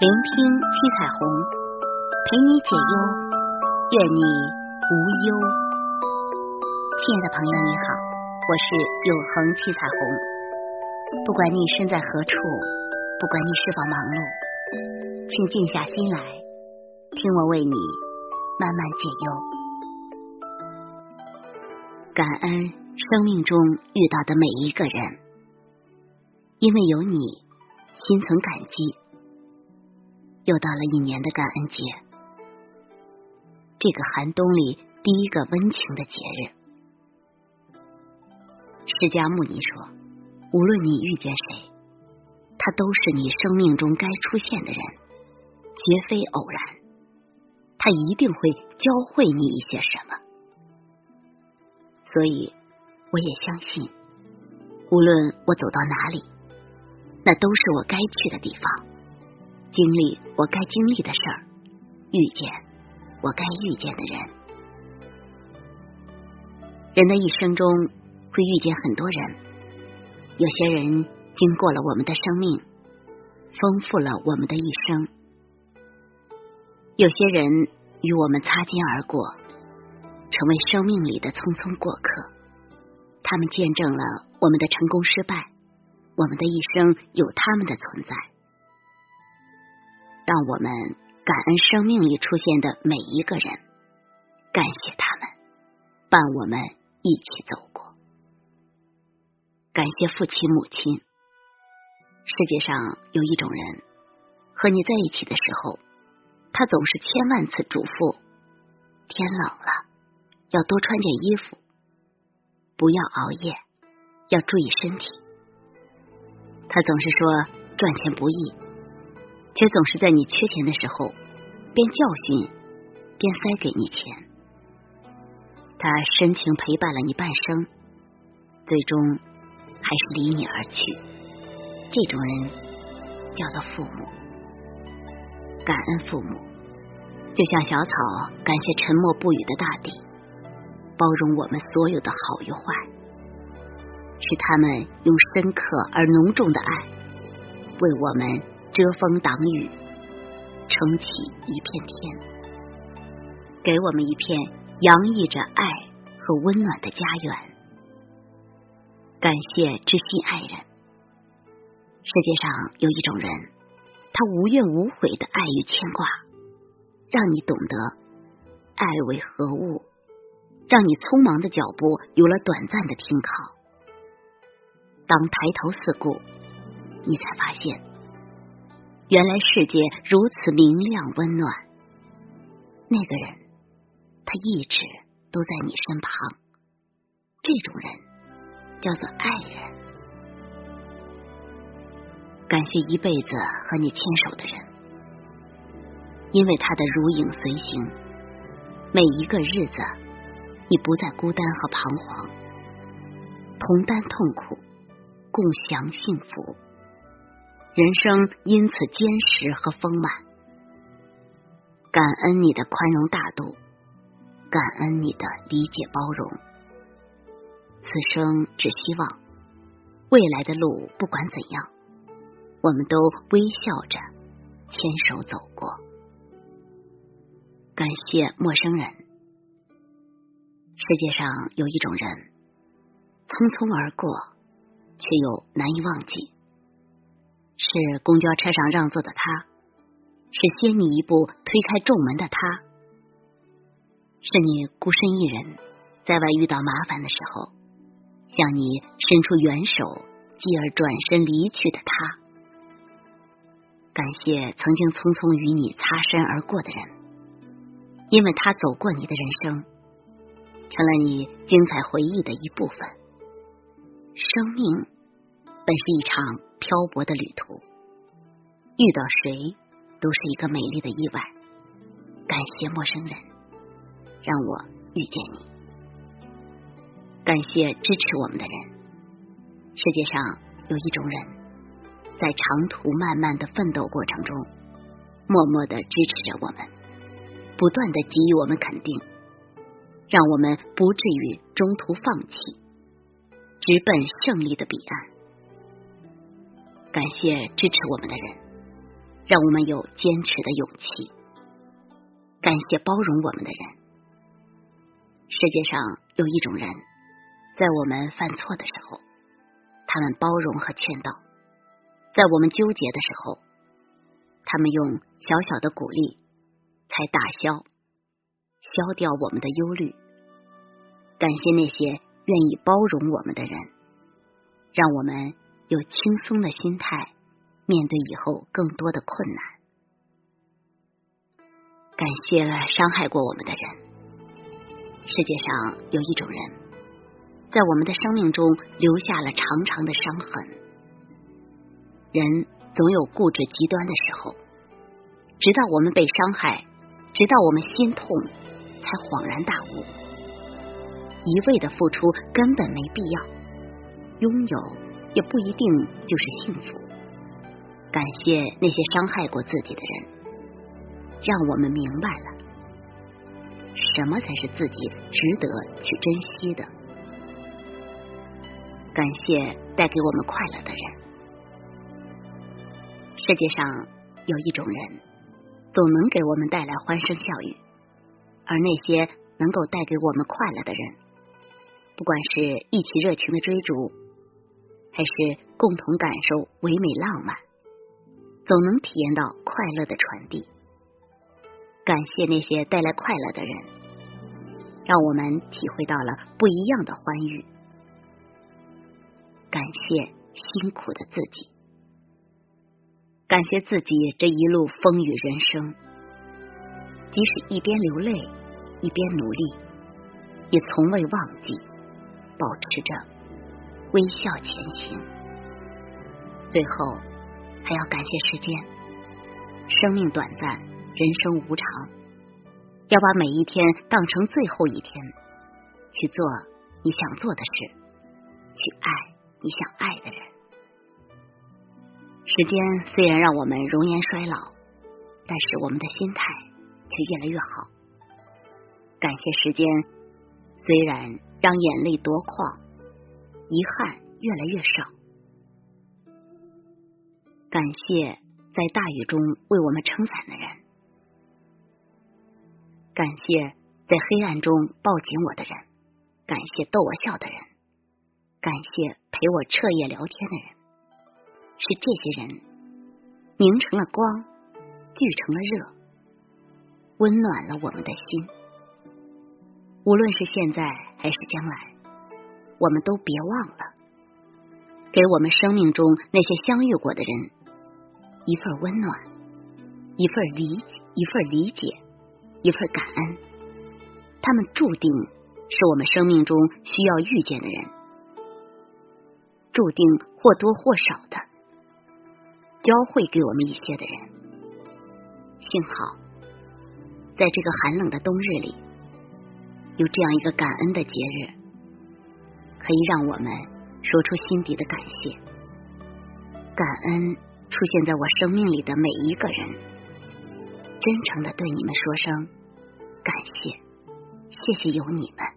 聆听七彩虹，陪你解忧，愿你无忧。亲爱的朋友，你好，我是永恒七彩虹。不管你身在何处，不管你是否忙碌，请静下心来，听我为你慢慢解忧。感恩生命中遇到的每一个人，因为有你，心存感激。又到了一年的感恩节，这个寒冬里第一个温情的节日。释迦牟尼说：“无论你遇见谁，他都是你生命中该出现的人，绝非偶然。他一定会教会你一些什么。”所以，我也相信，无论我走到哪里，那都是我该去的地方。经历我该经历的事儿，遇见我该遇见的人。人的一生中会遇见很多人，有些人经过了我们的生命，丰富了我们的一生；有些人与我们擦肩而过，成为生命里的匆匆过客。他们见证了我们的成功失败，我们的一生有他们的存在。让我们感恩生命里出现的每一个人，感谢他们伴我们一起走过。感谢父亲母亲。世界上有一种人，和你在一起的时候，他总是千万次嘱咐：天冷了要多穿件衣服，不要熬夜，要注意身体。他总是说赚钱不易。却总是在你缺钱的时候，边教训边塞给你钱。他深情陪伴了你半生，最终还是离你而去。这种人叫做父母。感恩父母，就像小草感谢沉默不语的大地，包容我们所有的好与坏，是他们用深刻而浓重的爱为我们。遮风挡雨，撑起一片天，给我们一片洋溢着爱和温暖的家园。感谢知心爱人。世界上有一种人，他无怨无悔的爱与牵挂，让你懂得爱为何物，让你匆忙的脚步有了短暂的停靠。当抬头四顾，你才发现。原来世界如此明亮温暖，那个人他一直都在你身旁，这种人叫做爱人。感谢一辈子和你牵手的人，因为他的如影随形，每一个日子你不再孤单和彷徨，同担痛苦，共享幸福。人生因此坚实和丰满，感恩你的宽容大度，感恩你的理解包容。此生只希望未来的路不管怎样，我们都微笑着牵手走过。感谢陌生人。世界上有一种人，匆匆而过，却又难以忘记。是公交车上让座的他，是先你一步推开重门的他，是你孤身一人在外遇到麻烦的时候，向你伸出援手，继而转身离去的他。感谢曾经匆匆与你擦身而过的人，因为他走过你的人生，成了你精彩回忆的一部分。生命本是一场。漂泊的旅途，遇到谁都是一个美丽的意外。感谢陌生人，让我遇见你。感谢支持我们的人。世界上有一种人，在长途漫漫的奋斗过程中，默默的支持着我们，不断的给予我们肯定，让我们不至于中途放弃，直奔胜利的彼岸。感谢支持我们的人，让我们有坚持的勇气。感谢包容我们的人。世界上有一种人，在我们犯错的时候，他们包容和劝导；在我们纠结的时候，他们用小小的鼓励，才打消、消掉我们的忧虑。感谢那些愿意包容我们的人，让我们有轻松的心态面对以后更多的困难。感谢了伤害过我们的人。世界上有一种人，在我们的生命中留下了长长的伤痕。人总有固执极端的时候，直到我们被伤害，直到我们心痛，才恍然大悟：一味的付出根本没必要，拥有也不一定就是幸福。感谢那些伤害过自己的人，让我们明白了。什么才是自己值得去珍惜的？感谢带给我们快乐的人。世界上有一种人，总能给我们带来欢声笑语，而那些能够带给我们快乐的人，不管是一起热情的追逐，还是共同感受唯美浪漫，总能体验到快乐的传递。感谢那些带来快乐的人，让我们体会到了不一样的欢愉。感谢辛苦的自己，感谢自己这一路风雨人生，即使一边流泪一边努力，也从未忘记保持着微笑前行。最后，还要感谢时间，生命短暂。人生无常，要把每一天当成最后一天，去做你想做的事，去爱你想爱的人。时间虽然让我们容颜衰老，但是我们的心态却越来越好。感谢时间，虽然让眼泪夺眶，遗憾越来越少。感谢在大雨中为我们撑伞的人。感谢在黑暗中抱紧我的人，感谢逗我笑的人，感谢陪我彻夜聊天的人。是这些人凝成了光，聚成了热，温暖了我们的心。无论是现在还是将来，我们都别忘了，给我们生命中那些相遇过的人一份温暖，一份理解一份理解。一份感恩，他们注定是我们生命中需要遇见的人，注定或多或少的教会给我们一些的人。幸好，在这个寒冷的冬日里，有这样一个感恩的节日，可以让我们说出心底的感谢。感恩出现在我生命里的每一个人。真诚的对你们说声感谢，谢谢有你们。